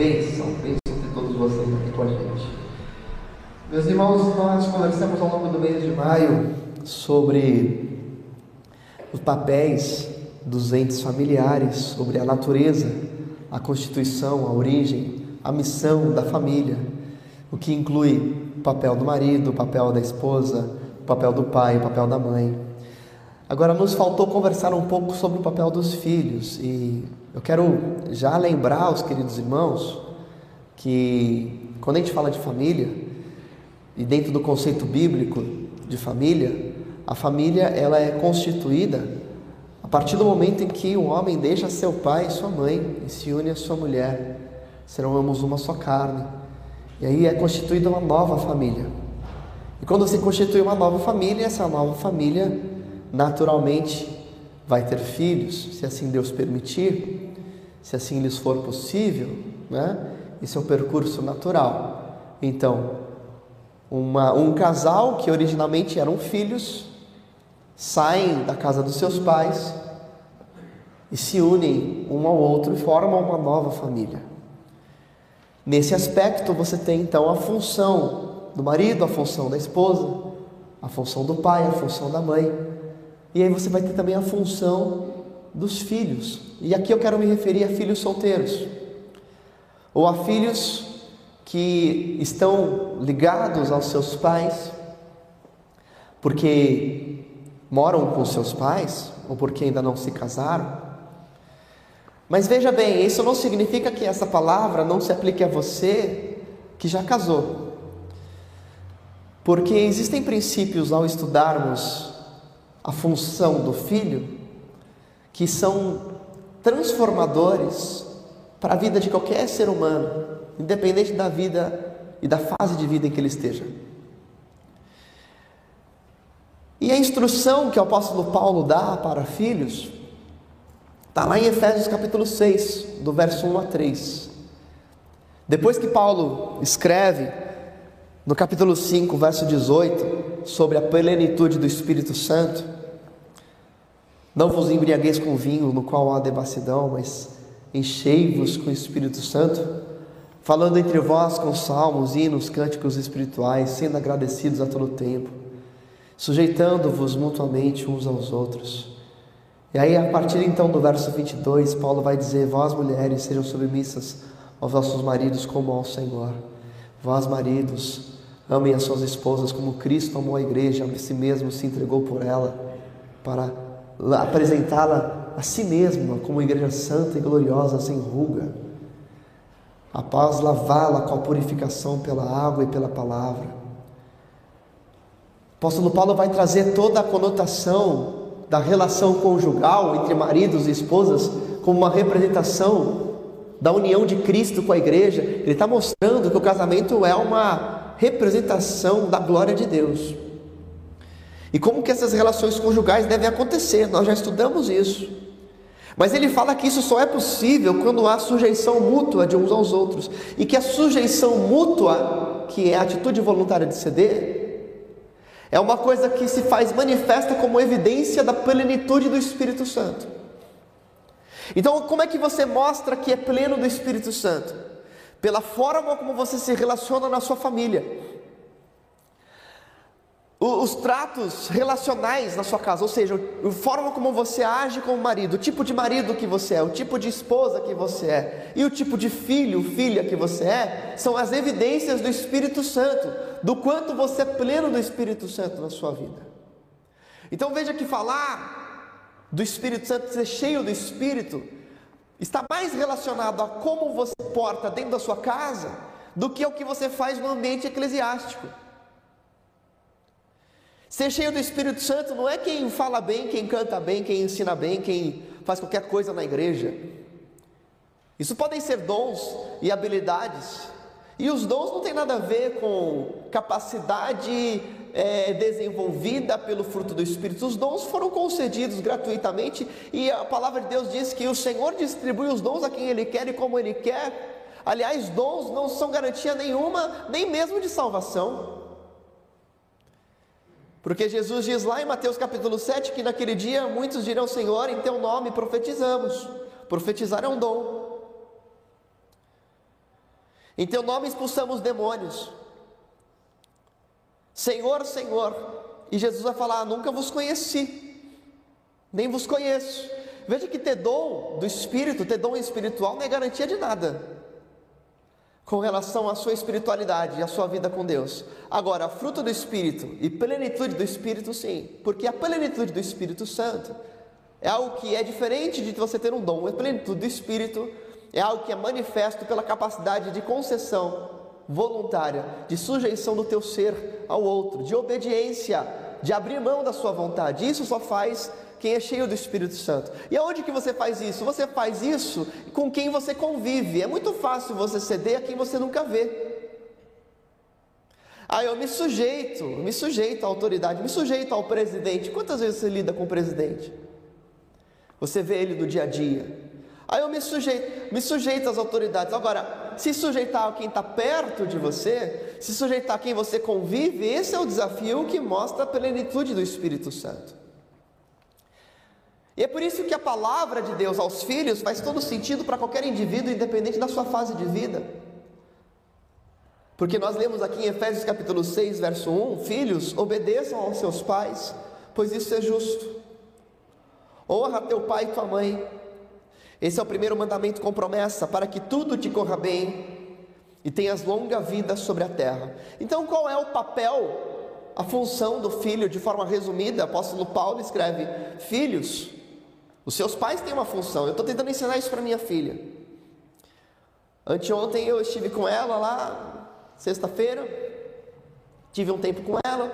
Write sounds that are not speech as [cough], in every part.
bênção, bênção ter todos vocês aqui com a gente. Meus irmãos, nós conversamos ao longo do mês de maio sobre os papéis dos entes familiares, sobre a natureza, a constituição, a origem, a missão da família, o que inclui o papel do marido, o papel da esposa, o papel do pai, o papel da mãe. Agora, nos faltou conversar um pouco sobre o papel dos filhos e eu quero já lembrar aos queridos irmãos que quando a gente fala de família e dentro do conceito bíblico de família, a família ela é constituída a partir do momento em que o homem deixa seu pai e sua mãe e se une à sua mulher, serão ambos uma só carne. E aí é constituída uma nova família. E quando se constitui uma nova família, essa nova família naturalmente vai ter filhos, se assim Deus permitir, se assim lhes for possível, né? Isso é um percurso natural. Então, uma, um casal que originalmente eram filhos saem da casa dos seus pais e se unem um ao outro e formam uma nova família. Nesse aspecto, você tem então a função do marido, a função da esposa, a função do pai, a função da mãe. E aí você vai ter também a função dos filhos. E aqui eu quero me referir a filhos solteiros, ou a filhos que estão ligados aos seus pais, porque moram com seus pais, ou porque ainda não se casaram. Mas veja bem, isso não significa que essa palavra não se aplique a você que já casou. Porque existem princípios ao estudarmos a função do filho que são transformadores para a vida de qualquer ser humano, independente da vida e da fase de vida em que ele esteja. E a instrução que o apóstolo Paulo dá para filhos Está lá em Efésios capítulo 6, do verso 1 a 3. Depois que Paulo escreve, no capítulo 5, verso 18, sobre a plenitude do Espírito Santo, não vos embriagueis com vinho, no qual há devassidão, mas enchei-vos com o Espírito Santo, falando entre vós com salmos, hinos, cânticos espirituais, sendo agradecidos a todo tempo, sujeitando-vos mutuamente uns aos outros e aí, a partir então do verso 22, Paulo vai dizer: Vós, mulheres, sejam submissas aos vossos maridos como ao Senhor. Vós, maridos, amem as suas esposas como Cristo amou a igreja, a si mesmo se entregou por ela, para apresentá-la a si mesma como igreja santa e gloriosa, sem ruga. Após lavá-la com a purificação pela água e pela palavra. O apóstolo Paulo vai trazer toda a conotação da relação conjugal entre maridos e esposas como uma representação da união de Cristo com a igreja, ele está mostrando que o casamento é uma representação da glória de Deus. E como que essas relações conjugais devem acontecer, nós já estudamos isso. Mas ele fala que isso só é possível quando há sujeição mútua de uns aos outros. E que a sujeição mútua, que é a atitude voluntária de ceder, é uma coisa que se faz manifesta como evidência da plenitude do Espírito Santo. Então, como é que você mostra que é pleno do Espírito Santo? Pela forma como você se relaciona na sua família os tratos relacionais na sua casa, ou seja, a forma como você age como marido, o tipo de marido que você é, o tipo de esposa que você é e o tipo de filho, filha que você é, são as evidências do Espírito Santo, do quanto você é pleno do Espírito Santo na sua vida. Então veja que falar do Espírito Santo, ser cheio do Espírito, está mais relacionado a como você porta dentro da sua casa do que ao que você faz no ambiente eclesiástico. Ser cheio do Espírito Santo não é quem fala bem, quem canta bem, quem ensina bem, quem faz qualquer coisa na igreja. Isso podem ser dons e habilidades. E os dons não tem nada a ver com capacidade é, desenvolvida pelo fruto do Espírito. Os dons foram concedidos gratuitamente e a palavra de Deus diz que o Senhor distribui os dons a quem Ele quer e como Ele quer. Aliás, dons não são garantia nenhuma, nem mesmo de salvação. Porque Jesus diz lá em Mateus capítulo 7 que naquele dia muitos dirão: Senhor, em teu nome profetizamos. Profetizar é um dom. Em teu nome expulsamos demônios. Senhor, Senhor. E Jesus vai falar: Nunca vos conheci, nem vos conheço. Veja que ter dom do Espírito, ter dom espiritual, não é garantia de nada com relação à sua espiritualidade e à sua vida com Deus. Agora, fruto do Espírito e plenitude do Espírito, sim, porque a plenitude do Espírito Santo é algo que é diferente de você ter um dom. A plenitude do Espírito é algo que é manifesto pela capacidade de concessão voluntária, de sujeição do teu ser ao outro, de obediência, de abrir mão da sua vontade. Isso só faz quem é cheio do Espírito Santo. E aonde que você faz isso? Você faz isso com quem você convive. É muito fácil você ceder a quem você nunca vê. Ah, eu me sujeito, me sujeito à autoridade, me sujeito ao presidente. Quantas vezes você lida com o presidente? Você vê ele no dia a dia. Aí eu me sujeito, me sujeito às autoridades. Agora, se sujeitar a quem está perto de você, se sujeitar a quem você convive, esse é o desafio que mostra a plenitude do Espírito Santo. E é por isso que a palavra de Deus aos filhos faz todo sentido para qualquer indivíduo, independente da sua fase de vida. Porque nós lemos aqui em Efésios capítulo 6, verso 1: Filhos, obedeçam aos seus pais, pois isso é justo. Honra teu pai e tua mãe. Esse é o primeiro mandamento com promessa, para que tudo te corra bem e tenhas longa vida sobre a terra. Então, qual é o papel, a função do filho, de forma resumida? O apóstolo Paulo escreve: Filhos, os seus pais têm uma função. Eu estou tentando ensinar isso para minha filha. Anteontem eu estive com ela lá, sexta-feira, tive um tempo com ela.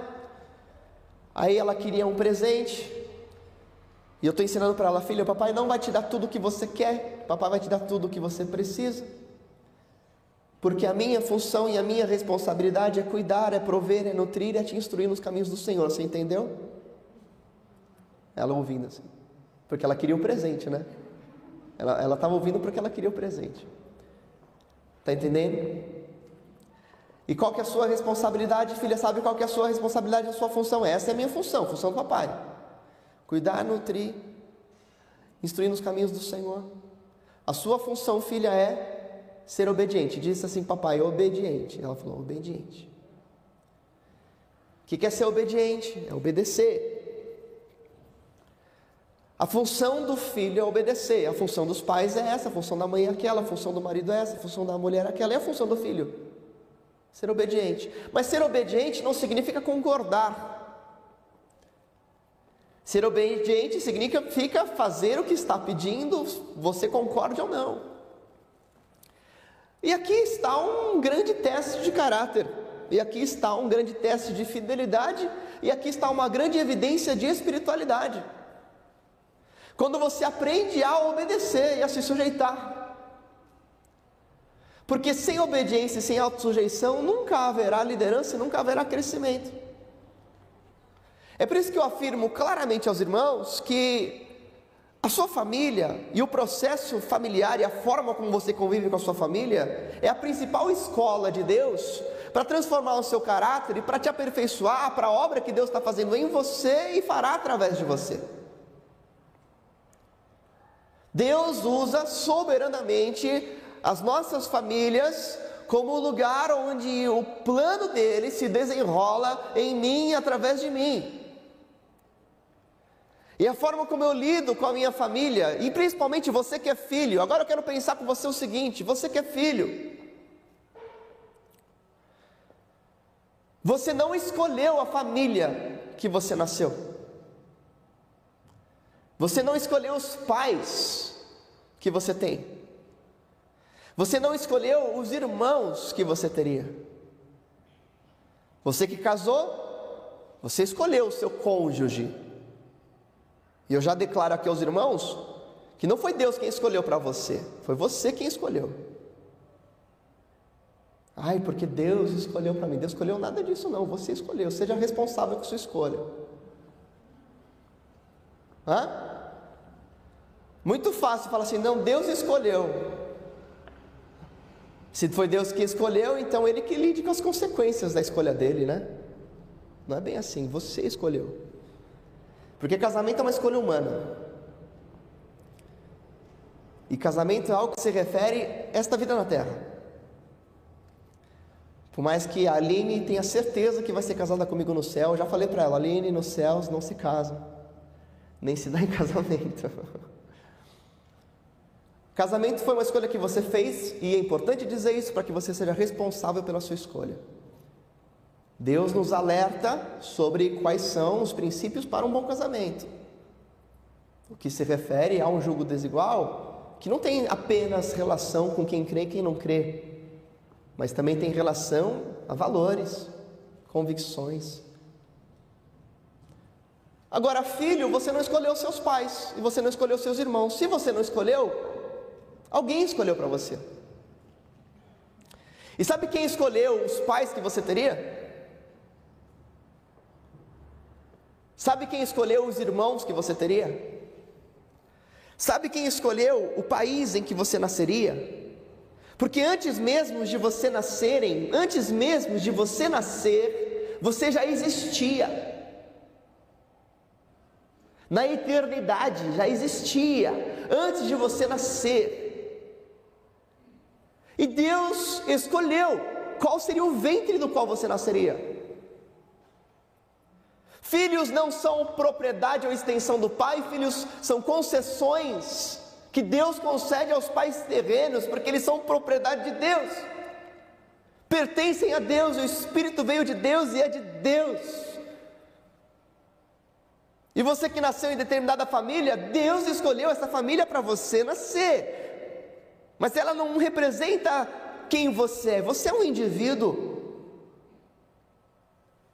Aí ela queria um presente. E eu estou ensinando para ela, filha, papai não vai te dar tudo o que você quer, papai vai te dar tudo o que você precisa. Porque a minha função e a minha responsabilidade é cuidar, é prover, é nutrir, é te instruir nos caminhos do Senhor. Você entendeu? Ela ouvindo assim. Porque ela queria o presente, né? Ela estava ouvindo porque ela queria o presente. Está entendendo? E qual que é a sua responsabilidade, filha? Sabe qual que é a sua responsabilidade, a sua função? Essa é a minha função, função do papai. Cuidar, nutrir, instruir nos caminhos do Senhor. A sua função, filha, é ser obediente. Disse assim, papai, obediente. Ela falou, obediente. O que é ser obediente? É obedecer. A função do filho é obedecer, a função dos pais é essa, a função da mãe é aquela, a função do marido é essa, a função da mulher é aquela, é a função do filho. Ser obediente. Mas ser obediente não significa concordar. Ser obediente significa fazer o que está pedindo, você concorde ou não. E aqui está um grande teste de caráter, e aqui está um grande teste de fidelidade, e aqui está uma grande evidência de espiritualidade. Quando você aprende a obedecer e a se sujeitar. Porque sem obediência e sem autossujeição nunca haverá liderança, nunca haverá crescimento. É por isso que eu afirmo claramente aos irmãos que a sua família e o processo familiar e a forma como você convive com a sua família é a principal escola de Deus para transformar o seu caráter e para te aperfeiçoar para a obra que Deus está fazendo em você e fará através de você. Deus usa soberanamente as nossas famílias como o lugar onde o plano dele se desenrola em mim através de mim. E a forma como eu lido com a minha família, e principalmente você que é filho, agora eu quero pensar com você o seguinte: você que é filho, você não escolheu a família que você nasceu. Você não escolheu os pais que você tem. Você não escolheu os irmãos que você teria. Você que casou, você escolheu o seu cônjuge. E eu já declaro aqui aos irmãos que não foi Deus quem escolheu para você, foi você quem escolheu. Ai, porque Deus escolheu para mim. Deus escolheu nada disso, não. Você escolheu. Seja responsável com sua escolha. Hã? Muito fácil falar assim, não, Deus escolheu. Se foi Deus que escolheu, então ele que lide com as consequências da escolha dele, né? Não é bem assim, você escolheu. Porque casamento é uma escolha humana. E casamento é algo que se refere a esta vida na terra. Por mais que a Aline tenha certeza que vai ser casada comigo no céu, eu já falei para ela: Aline, nos céus não se casa, nem se dá em [laughs] casamento. Casamento foi uma escolha que você fez e é importante dizer isso para que você seja responsável pela sua escolha. Deus nos alerta sobre quais são os princípios para um bom casamento. O que se refere a um julgo desigual, que não tem apenas relação com quem crê e quem não crê, mas também tem relação a valores, convicções. Agora, filho, você não escolheu seus pais e você não escolheu seus irmãos. Se você não escolheu, Alguém escolheu para você. E sabe quem escolheu os pais que você teria? Sabe quem escolheu os irmãos que você teria? Sabe quem escolheu o país em que você nasceria? Porque antes mesmo de você nascerem, antes mesmo de você nascer, você já existia. Na eternidade já existia, antes de você nascer. E Deus escolheu qual seria o ventre do qual você nasceria. Filhos não são propriedade ou extensão do pai, filhos são concessões que Deus concede aos pais terrenos, porque eles são propriedade de Deus, pertencem a Deus, o Espírito veio de Deus e é de Deus. E você que nasceu em determinada família, Deus escolheu essa família para você nascer. Mas ela não representa quem você é. Você é um indivíduo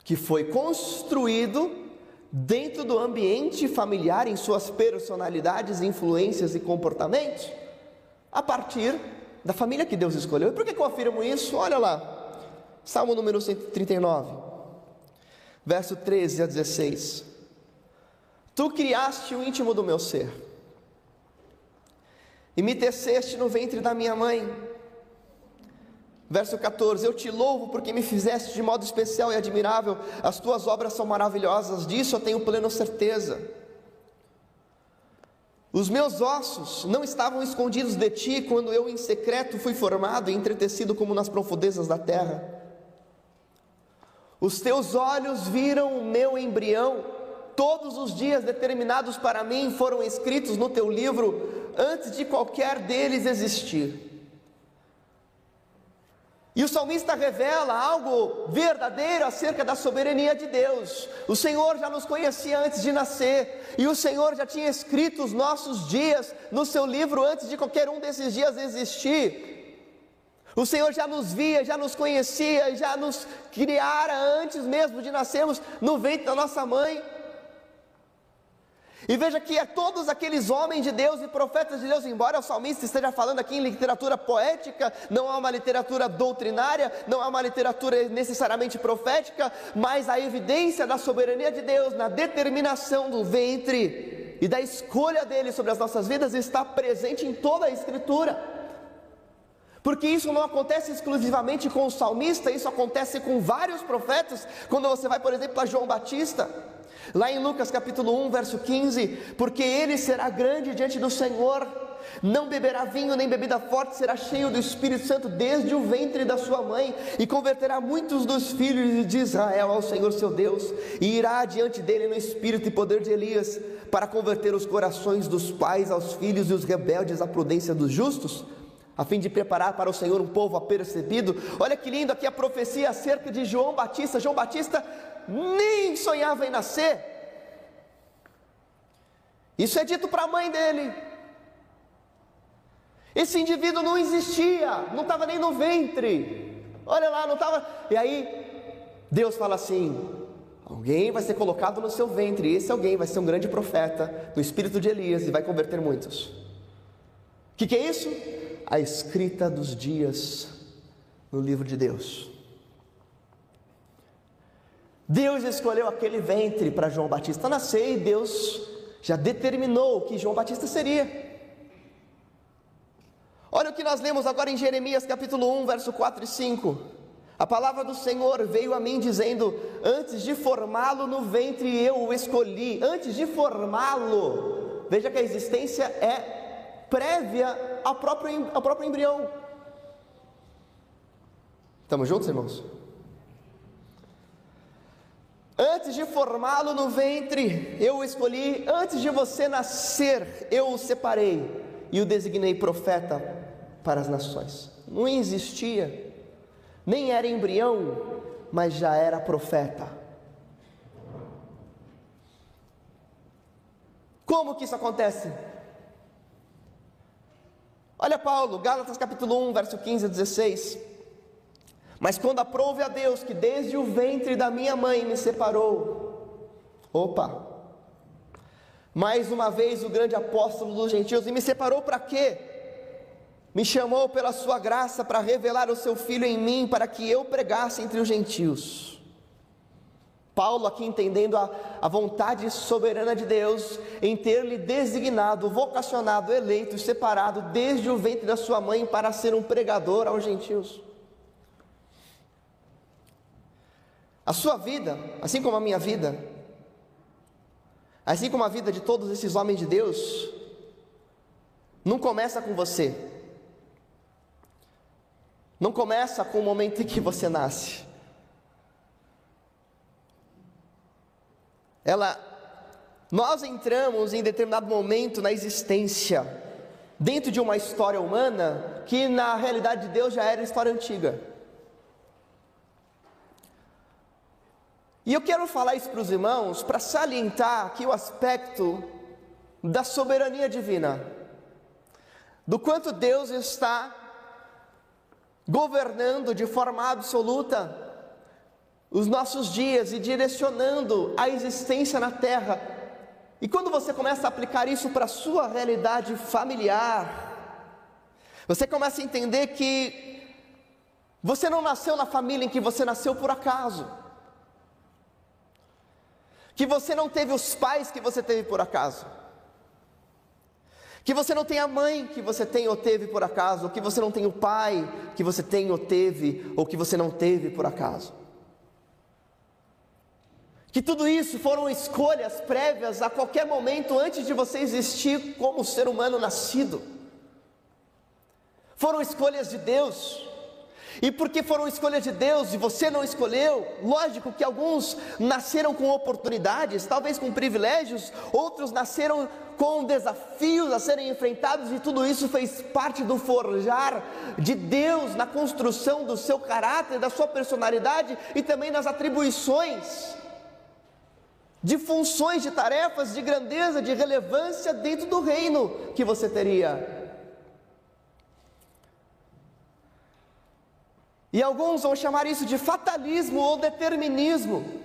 que foi construído dentro do ambiente familiar, em suas personalidades, influências e comportamentos, a partir da família que Deus escolheu. E por que eu afirmo isso? Olha lá, Salmo número 139, verso 13 a 16. Tu criaste o íntimo do meu ser e me teceste no ventre da minha mãe. Verso 14: Eu te louvo porque me fizeste de modo especial e admirável, as tuas obras são maravilhosas, disso eu tenho plena certeza. Os meus ossos não estavam escondidos de ti quando eu em secreto fui formado e entretecido como nas profundezas da terra. Os teus olhos viram o meu embrião, todos os dias determinados para mim foram escritos no teu livro antes de qualquer deles existir. E o salmista revela algo verdadeiro acerca da soberania de Deus. O Senhor já nos conhecia antes de nascer, e o Senhor já tinha escrito os nossos dias no seu livro antes de qualquer um desses dias existir. O Senhor já nos via, já nos conhecia, já nos criara antes mesmo de nascermos no ventre da nossa mãe. E veja que é todos aqueles homens de Deus e profetas de Deus, embora o salmista esteja falando aqui em literatura poética, não é uma literatura doutrinária, não é uma literatura necessariamente profética, mas a evidência da soberania de Deus na determinação do ventre e da escolha dele sobre as nossas vidas está presente em toda a Escritura. Porque isso não acontece exclusivamente com o salmista, isso acontece com vários profetas. Quando você vai, por exemplo, a João Batista, Lá em Lucas capítulo 1, verso 15: Porque ele será grande diante do Senhor, não beberá vinho nem bebida forte, será cheio do Espírito Santo desde o ventre da sua mãe, e converterá muitos dos filhos de Israel ao Senhor seu Deus, e irá diante dele no espírito e poder de Elias, para converter os corações dos pais aos filhos e os rebeldes à prudência dos justos a fim de preparar para o Senhor um povo apercebido. Olha que lindo aqui a profecia acerca de João Batista. João Batista nem sonhava em nascer. Isso é dito para a mãe dele. Esse indivíduo não existia, não estava nem no ventre. Olha lá, não estava. E aí, Deus fala assim: alguém vai ser colocado no seu ventre, e esse alguém vai ser um grande profeta, no espírito de Elias, e vai converter muitos. O que, que é isso? A escrita dos dias no livro de Deus. Deus escolheu aquele ventre para João Batista nascer e Deus já determinou que João Batista seria. Olha o que nós lemos agora em Jeremias capítulo 1, verso 4 e 5. A palavra do Senhor veio a mim dizendo: Antes de formá-lo no ventre eu o escolhi. Antes de formá-lo, veja que a existência é prévia ao próprio, ao próprio embrião. Estamos juntos, irmãos? Antes de formá-lo no ventre, eu o escolhi. Antes de você nascer, eu o separei e o designei profeta para as nações. Não existia, nem era embrião, mas já era profeta. Como que isso acontece? Olha Paulo, Gálatas capítulo 1, verso 15 a 16. Mas quando aprove a Deus que desde o ventre da minha mãe me separou, opa, mais uma vez o grande apóstolo dos gentios, e me separou para quê? Me chamou pela sua graça para revelar o seu filho em mim, para que eu pregasse entre os gentios. Paulo, aqui entendendo a, a vontade soberana de Deus em ter-lhe designado, vocacionado, eleito, separado desde o ventre da sua mãe para ser um pregador aos gentios. A sua vida, assim como a minha vida, assim como a vida de todos esses homens de Deus, não começa com você, não começa com o momento em que você nasce. Ela, nós entramos em determinado momento na existência, dentro de uma história humana que na realidade de Deus já era história antiga. E eu quero falar isso para os irmãos para salientar aqui o aspecto da soberania divina, do quanto Deus está governando de forma absoluta os nossos dias e direcionando a existência na terra. E quando você começa a aplicar isso para a sua realidade familiar, você começa a entender que você não nasceu na família em que você nasceu por acaso. Que você não teve os pais que você teve por acaso. Que você não tem a mãe que você tem ou teve por acaso, que você não tem o pai que você tem ou teve, ou que você não teve por acaso. Que tudo isso foram escolhas prévias a qualquer momento antes de você existir como ser humano nascido. Foram escolhas de Deus. E porque foram escolhas de Deus e você não escolheu, lógico que alguns nasceram com oportunidades, talvez com privilégios, outros nasceram com desafios a serem enfrentados, e tudo isso fez parte do forjar de Deus na construção do seu caráter, da sua personalidade e também nas atribuições de funções, de tarefas, de grandeza, de relevância dentro do reino que você teria. E alguns vão chamar isso de fatalismo ou determinismo,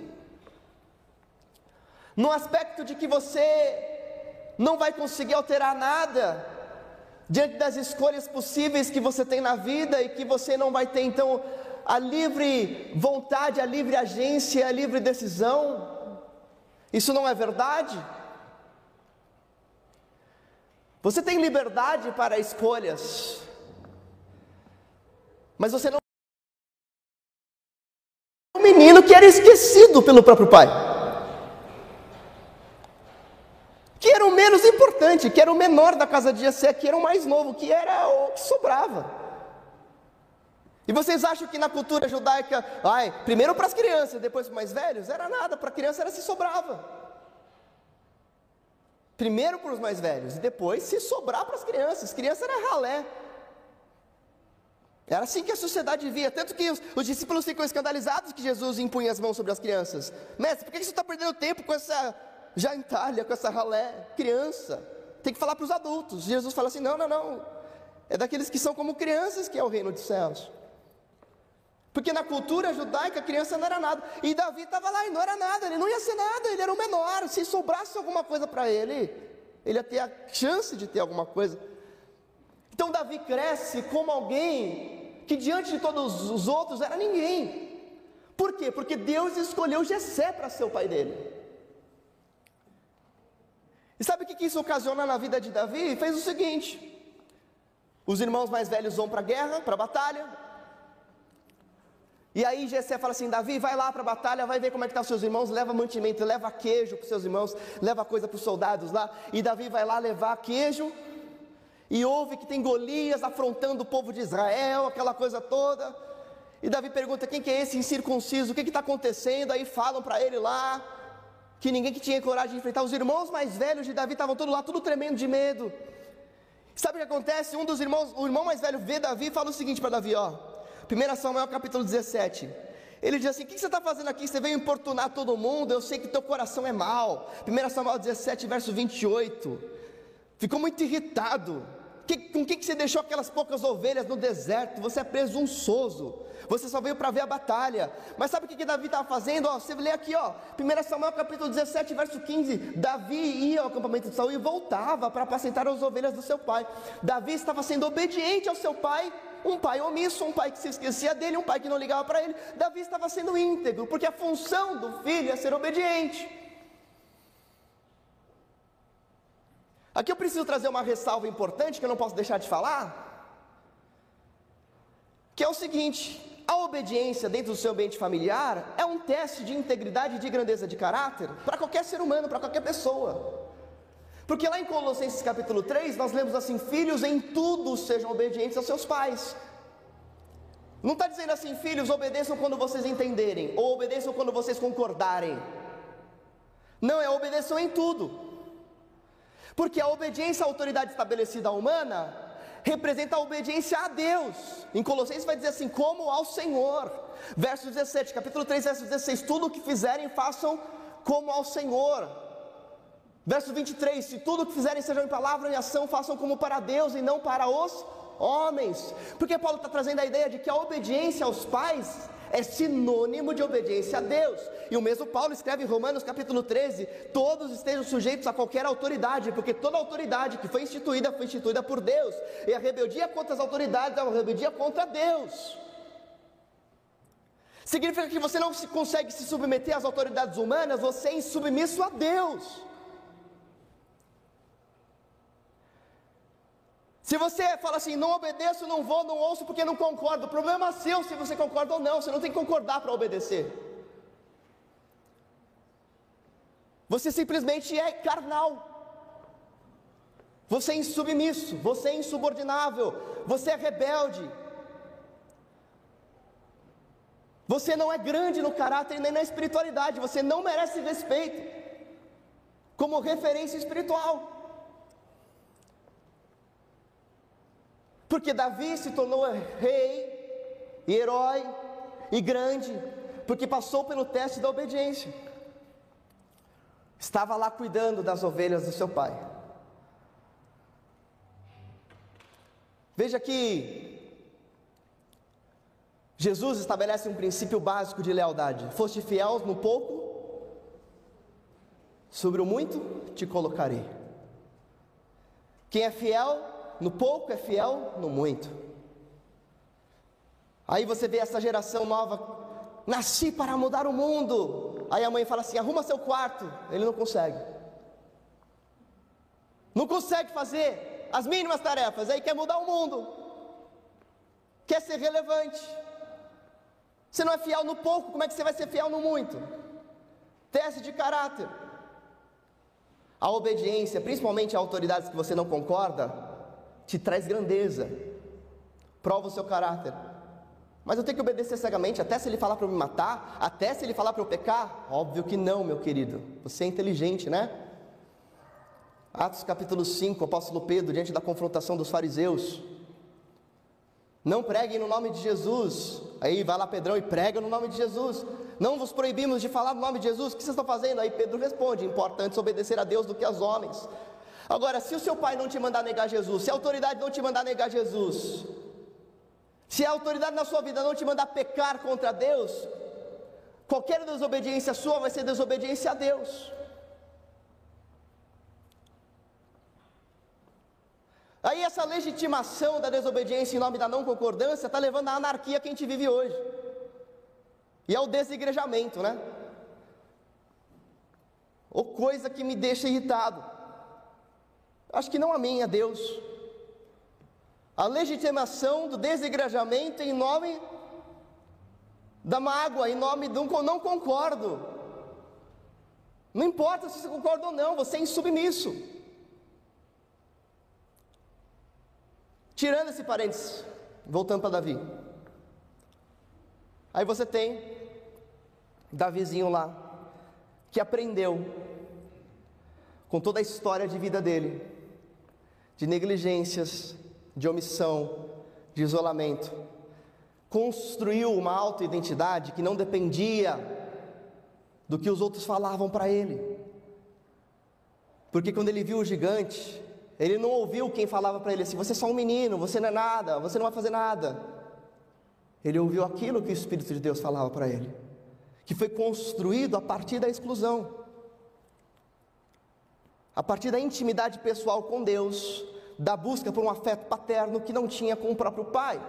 no aspecto de que você não vai conseguir alterar nada diante das escolhas possíveis que você tem na vida e que você não vai ter então a livre vontade, a livre agência, a livre decisão. Isso não é verdade? Você tem liberdade para escolhas, mas você não. Um menino que era esquecido pelo próprio pai, que era o menos importante, que era o menor da casa de Jessé, que era o mais novo, que era o que sobrava. E vocês acham que na cultura judaica, ai, primeiro para as crianças, depois para os mais velhos? Era nada, para a criança era se sobrava. Primeiro para os mais velhos e depois se sobrar para as crianças. Criança era ralé. Era assim que a sociedade via, tanto que os, os, discípulos ficam escandalizados que Jesus impunha as mãos sobre as crianças. Mestre, por que você está perdendo tempo com essa jantalha, com essa ralé? Criança. Tem que falar para os adultos. Jesus fala assim: não, não, não. É daqueles que são como crianças que é o reino dos céus. Porque na cultura judaica a criança não era nada. E Davi estava lá e não era nada, ele não ia ser nada, ele era o menor. Se sobrasse alguma coisa para ele, ele ia ter a chance de ter alguma coisa. Então Davi cresce como alguém que diante de todos os outros era ninguém. Por quê? Porque Deus escolheu Jessé para ser o pai dele. E sabe o que isso ocasiona na vida de Davi? Fez o seguinte: os irmãos mais velhos vão para a guerra, para a batalha, e aí Jessé fala assim: Davi, vai lá para a batalha, vai ver como é que estão tá os seus irmãos, leva mantimento, leva queijo para os seus irmãos, leva coisa para os soldados lá. E Davi vai lá levar queijo. E ouve que tem Golias afrontando o povo de Israel, aquela coisa toda. E Davi pergunta: quem que é esse incircunciso? O que está acontecendo? Aí falam para ele lá que ninguém que tinha coragem de enfrentar. Os irmãos mais velhos de Davi estavam todos lá, tudo tremendo de medo. Sabe o que acontece? Um dos irmãos, o irmão mais velho vê Davi e fala o seguinte para Davi: ó, 1 Samuel capítulo 17. Ele diz assim: O que você está fazendo aqui? Você veio importunar todo mundo. Eu sei que teu coração é mau. 1 Samuel 17, verso 28. Ficou muito irritado. Que, com que, que você deixou aquelas poucas ovelhas no deserto? Você é presunçoso. Você só veio para ver a batalha. Mas sabe o que, que Davi estava fazendo? Ó, você lê aqui, ó, 1 Samuel capítulo 17, verso 15. Davi ia ao acampamento de Saul e voltava para apacentar as ovelhas do seu pai. Davi estava sendo obediente ao seu pai um pai omisso, um pai que se esquecia dele, um pai que não ligava para ele. Davi estava sendo íntegro, porque a função do filho é ser obediente. Aqui eu preciso trazer uma ressalva importante que eu não posso deixar de falar, que é o seguinte: a obediência dentro do seu ambiente familiar é um teste de integridade e de grandeza de caráter para qualquer ser humano, para qualquer pessoa. Porque lá em Colossenses capítulo 3, nós lemos assim: Filhos, em tudo sejam obedientes aos seus pais. Não está dizendo assim, filhos, obedeçam quando vocês entenderem, ou obedeçam quando vocês concordarem. Não, é obedeçam em tudo. Porque a obediência à autoridade estabelecida humana representa a obediência a Deus. Em Colossenses vai dizer assim: como ao Senhor. Verso 17, capítulo 3, verso 16: tudo o que fizerem, façam como ao Senhor. Verso 23: se tudo o que fizerem, sejam em palavra em ação, façam como para Deus e não para os homens. Porque Paulo está trazendo a ideia de que a obediência aos pais é sinônimo de obediência a Deus. E o mesmo Paulo escreve em Romanos capítulo 13: todos estejam sujeitos a qualquer autoridade, porque toda autoridade que foi instituída foi instituída por Deus, e a rebeldia contra as autoridades é uma rebeldia contra Deus. Significa que você não se consegue se submeter às autoridades humanas, você é insubmisso a Deus. Se você fala assim, não obedeço, não vou, não ouço porque não concordo, o problema é seu se você concorda ou não, você não tem que concordar para obedecer. Você simplesmente é carnal, você é insubmisso, você é insubordinável, você é rebelde, você não é grande no caráter nem na espiritualidade, você não merece respeito como referência espiritual. Porque Davi se tornou rei e herói e grande, porque passou pelo teste da obediência. Estava lá cuidando das ovelhas do seu pai. Veja que Jesus estabelece um princípio básico de lealdade: foste fiel no pouco, sobre o muito te colocarei. Quem é fiel no pouco é fiel, no muito. Aí você vê essa geração nova, nasci para mudar o mundo. Aí a mãe fala assim: arruma seu quarto. Ele não consegue. Não consegue fazer as mínimas tarefas. Aí quer mudar o mundo. Quer ser relevante. Você não é fiel no pouco, como é que você vai ser fiel no muito? Teste de caráter. A obediência, principalmente a autoridades que você não concorda, te traz grandeza, prova o seu caráter. Mas eu tenho que obedecer cegamente, até se ele falar para eu me matar, até se ele falar para eu pecar? Óbvio que não, meu querido. Você é inteligente, né? Atos capítulo 5, apóstolo Pedro, diante da confrontação dos fariseus. Não preguem no nome de Jesus. Aí vai lá Pedrão e prega no nome de Jesus. Não vos proibimos de falar no nome de Jesus. O que vocês estão fazendo? Aí Pedro responde: importante obedecer a Deus do que aos homens. Agora, se o seu pai não te mandar negar Jesus, se a autoridade não te mandar negar Jesus, se a autoridade na sua vida não te mandar pecar contra Deus, qualquer desobediência sua vai ser desobediência a Deus. Aí essa legitimação da desobediência em nome da não concordância está levando à anarquia que a gente vive hoje. E ao desigrejamento, né? Ou coisa que me deixa irritado. Acho que não a mim, a Deus. A legitimação do desigrejamento em nome da mágoa, em nome do não concordo. Não importa se você concorda ou não, você é insubmisso. Tirando esse parênteses, voltando para Davi. Aí você tem Davizinho lá, que aprendeu com toda a história de vida dele, de negligências, de omissão, de isolamento, construiu uma autoidentidade que não dependia do que os outros falavam para ele. Porque quando ele viu o gigante, ele não ouviu quem falava para ele assim: você é só um menino, você não é nada, você não vai fazer nada. Ele ouviu aquilo que o Espírito de Deus falava para ele, que foi construído a partir da exclusão, a partir da intimidade pessoal com Deus, da busca por um afeto paterno que não tinha com o próprio pai,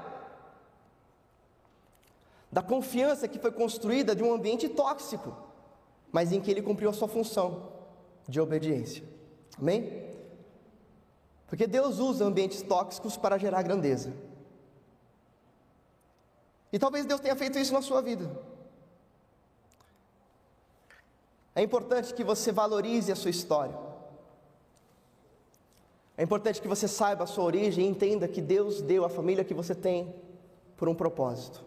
da confiança que foi construída de um ambiente tóxico, mas em que ele cumpriu a sua função de obediência. Amém? Porque Deus usa ambientes tóxicos para gerar grandeza. E talvez Deus tenha feito isso na sua vida. É importante que você valorize a sua história. É importante que você saiba a sua origem e entenda que Deus deu a família que você tem por um propósito,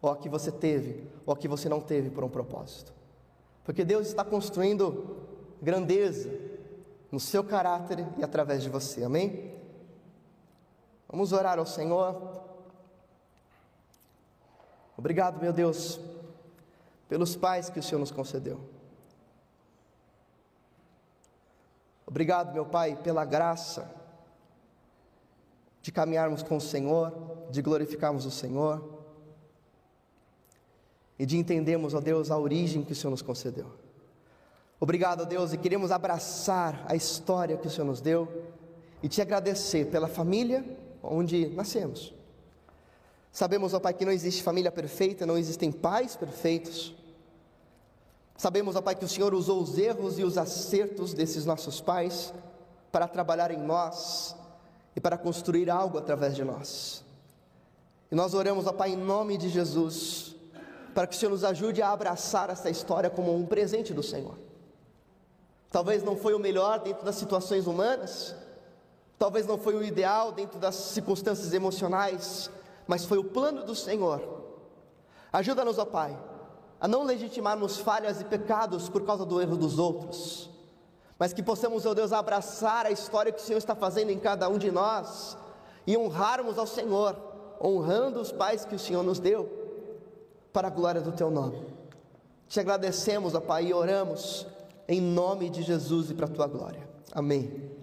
ou a que você teve, ou a que você não teve por um propósito. Porque Deus está construindo grandeza no seu caráter e através de você, amém? Vamos orar ao Senhor. Obrigado, meu Deus, pelos pais que o Senhor nos concedeu. Obrigado, meu Pai, pela graça de caminharmos com o Senhor, de glorificarmos o Senhor e de entendermos, ó Deus, a origem que o Senhor nos concedeu. Obrigado, ó Deus, e queremos abraçar a história que o Senhor nos deu e te agradecer pela família onde nascemos Sabemos, ó Pai, que não existe família perfeita, não existem pais perfeitos. Sabemos, ó Pai, que o Senhor usou os erros e os acertos desses nossos pais para trabalhar em nós e para construir algo através de nós. E nós oramos, ó Pai, em nome de Jesus, para que o Senhor nos ajude a abraçar essa história como um presente do Senhor. Talvez não foi o melhor dentro das situações humanas, talvez não foi o ideal dentro das circunstâncias emocionais mas foi o plano do Senhor. Ajuda-nos, ó Pai, a não legitimarmos falhas e pecados por causa do erro dos outros, mas que possamos, ó Deus, abraçar a história que o Senhor está fazendo em cada um de nós e honrarmos ao Senhor, honrando os pais que o Senhor nos deu, para a glória do Teu nome. Te agradecemos, ó Pai, e oramos em nome de Jesus e para a Tua glória. Amém.